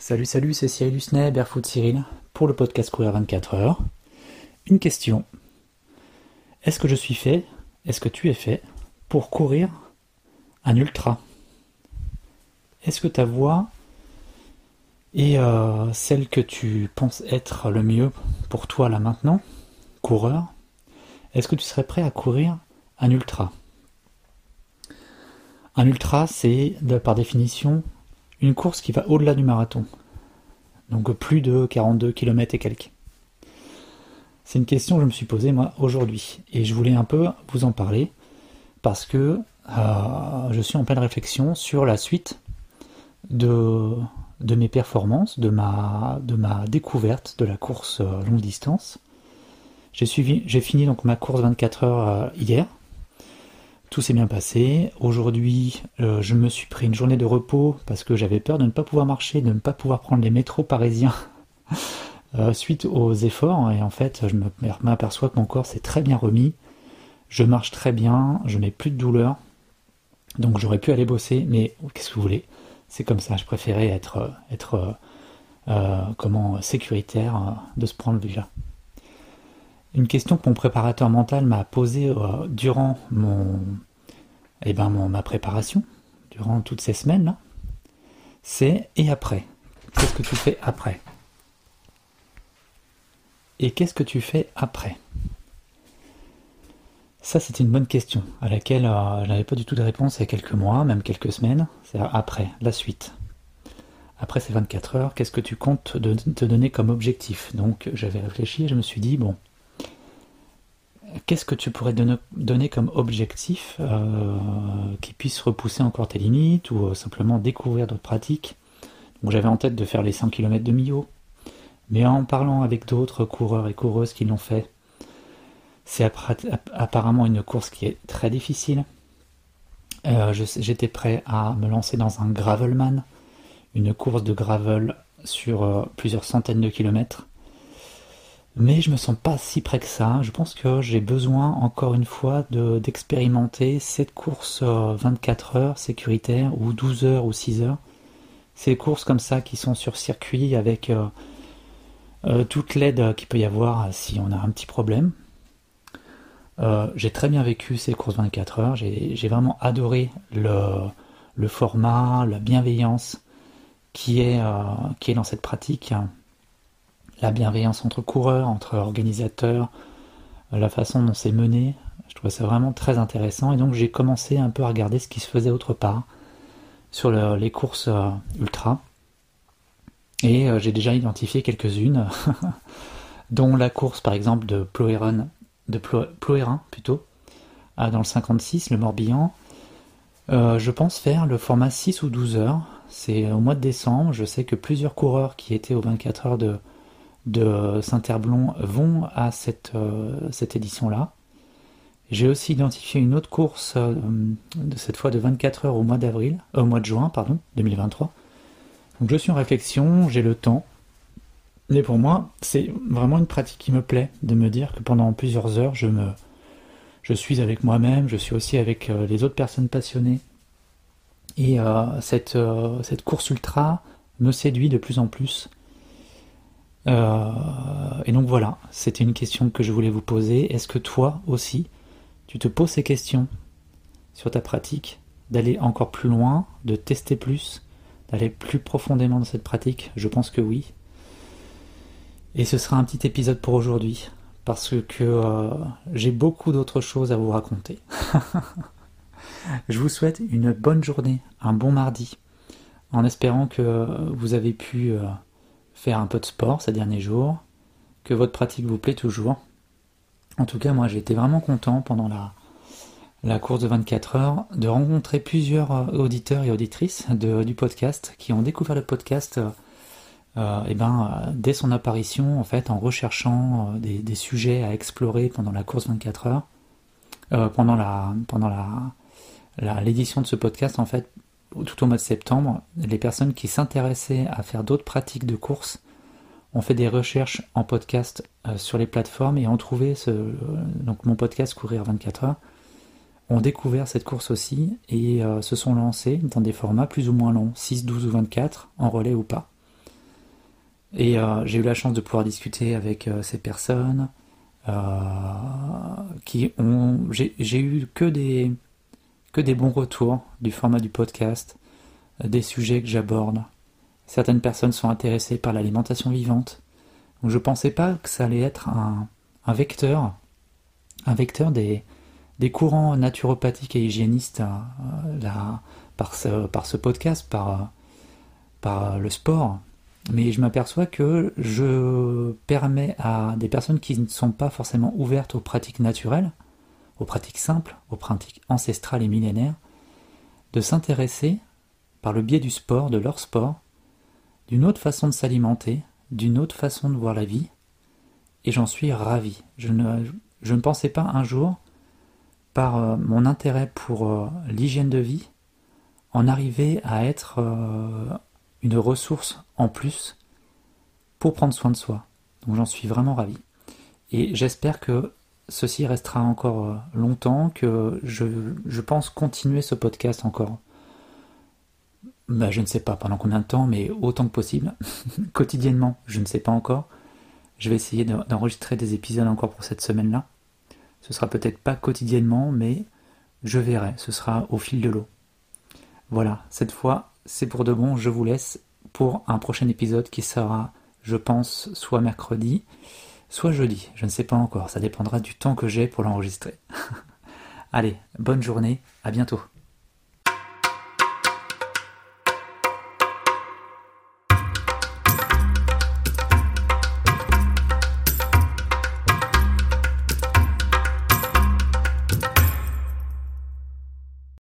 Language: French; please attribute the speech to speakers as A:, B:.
A: Salut, salut, c'est Cyril Husnet, Barefoot Cyril, pour le podcast Courir 24 heures. Une question. Est-ce que je suis fait, est-ce que tu es fait pour courir un ultra? Est-ce que ta voix est euh, celle que tu penses être le mieux pour toi là maintenant, coureur? Est-ce que tu serais prêt à courir un ultra? Un ultra, c'est par définition une course qui va au-delà du marathon. Donc plus de 42 km et quelques. C'est une question que je me suis posée moi aujourd'hui et je voulais un peu vous en parler parce que euh, je suis en pleine réflexion sur la suite de, de mes performances, de ma, de ma découverte de la course euh, longue distance. J'ai fini donc ma course 24 heures euh, hier tout s'est bien passé. Aujourd'hui, euh, je me suis pris une journée de repos parce que j'avais peur de ne pas pouvoir marcher, de ne pas pouvoir prendre les métros parisiens euh, suite aux efforts. Et en fait, je m'aperçois que mon corps s'est très bien remis. Je marche très bien, je n'ai plus de douleur. Donc j'aurais pu aller bosser, mais qu'est-ce que vous voulez? C'est comme ça, je préférais être, être euh, comment, sécuritaire de ce point de vue-là. Une question que mon préparateur mental m'a posée durant mon, eh ben, mon, ma préparation, durant toutes ces semaines-là, c'est et après Qu'est-ce que tu fais après? Et qu'est-ce que tu fais après? Ça, c'était une bonne question à laquelle euh, je n'avais pas du tout de réponse il y a quelques mois, même quelques semaines. C'est après, la suite. Après ces 24 heures, qu'est-ce que tu comptes te donner comme objectif? Donc, j'avais réfléchi et je me suis dit, bon, qu'est-ce que tu pourrais donner comme objectif euh, qui puisse repousser encore tes limites ou euh, simplement découvrir d'autres pratiques? J'avais en tête de faire les 100 km de Millau, mais en parlant avec d'autres coureurs et coureuses qui l'ont fait, c'est apparemment une course qui est très difficile. Euh, j'étais prêt à me lancer dans un gravelman, une course de gravel sur plusieurs centaines de kilomètres mais je me sens pas si près que ça. Je pense que j'ai besoin encore une fois d'expérimenter cette course 24 euh, heures sécuritaire ou 12 heures ou 6 heures. Ces courses comme ça qui sont sur circuit avec euh, euh, toute l'aide qu'il peut y avoir si on a un petit problème. j'ai très bien vécu ces courses 24 heures. J'ai vraiment adoré le, le, format, la bienveillance qui est, qui est dans cette pratique la bienveillance entre coureurs, entre organisateurs, la façon dont c'est mené. Je trouvais ça vraiment très intéressant et donc j'ai commencé un peu à regarder ce qui se faisait autre part sur les courses euh, ultra. Et euh, j'ai déjà identifié quelques-unes, dont la course par exemple de Ploérin plutôt, dans le 56, le Morbihan. Euh, je pense faire le format 6 ou 12 heures. C'est au mois de décembre. Je sais que plusieurs coureurs qui étaient aux 24 heures de, de Saint-Herblon vont à cette, euh, cette édition-là. J'ai aussi identifié une autre course, euh, de cette fois de 24 heures au mois d'avril, euh, au mois de juin, pardon, 2023. Donc je suis en réflexion, j'ai le temps. Mais pour moi, c'est vraiment une pratique qui me plaît, de me dire que pendant plusieurs heures, je suis avec moi-même, je suis aussi avec les autres personnes passionnées. Et cette course ultra me séduit de plus en plus. Euh, et donc voilà, c'était une question que je voulais vous poser. Est-ce que toi aussi, tu te poses ces questions sur ta pratique, d'aller encore plus loin, de tester plus, d'aller plus profondément dans cette pratique? Je pense que oui. Et ce sera un petit épisode pour aujourd'hui, parce que euh, j'ai beaucoup d'autres choses à vous raconter. je vous souhaite une bonne journée, un bon mardi, en espérant que vous avez pu... Euh, faire un peu de sport ces derniers jours, que votre pratique vous plaît toujours. En tout cas, moi j'ai été vraiment content pendant la, course de 24 heures de rencontrer plusieurs euh, auditeurs et auditrices du podcast qui ont découvert le podcast et euh, euh, eh ben, dès son apparition, en fait, en recherchant des, sujets à explorer pendant la course 24 heures, pendant pendant la l'édition de ce podcast, en fait, tout au mois de septembre, les personnes qui s'intéressaient à faire d'autres pratiques de course ont fait des recherches en podcast euh, sur les plateformes et ont trouvé ce, euh, donc mon podcast Courir 24 heures, ont découvert cette course aussi et euh, se sont lancés dans des formats plus ou moins longs, 6, 12 ou 24, en relais ou pas. Et j'ai eu la chance de pouvoir discuter avec ces personnes qui ont. J'ai eu que des, que des bons retours du format du podcast, des sujets que j'aborde. Certaines personnes sont intéressées par l'alimentation vivante. Je pensais pas que ça allait être un, vecteur, un vecteur des, des courants naturopathiques et hygiénistes là, par, ce, podcast, par le sport, mais je m'aperçois que je permets à des personnes qui ne sont pas forcément ouvertes aux pratiques naturelles, aux pratiques simples, aux pratiques ancestrales et millénaires, de s'intéresser, par le biais du sport, de leur sport, d'une autre façon de s'alimenter, d'une autre façon de voir la vie, et j'en suis ravi. Je ne, pensais pas un jour, par euh, mon intérêt pour euh, l'hygiène de vie, en arriver à être euh, une ressource en plus pour prendre soin de soi. Donc j'en suis vraiment ravi. Et j'espère que ceci restera encore euh, longtemps, que je, je pense continuer ce podcast encore. Bah, je ne sais pas pendant combien de temps, mais autant que possible. Quotidiennement, je ne sais pas encore. Je vais essayer d'enregistrer des épisodes encore pour cette semaine-là. Ce sera peut-être pas quotidiennement, mais je verrai. Ce sera au fil de l'eau. Voilà, cette fois, c'est pour de bon, je vous laisse pour un prochain épisode qui sera, je pense, soit mercredi, soit jeudi, je ne sais pas encore, ça dépendra du temps que j'ai pour l'enregistrer. Allez, bonne journée, à bientôt.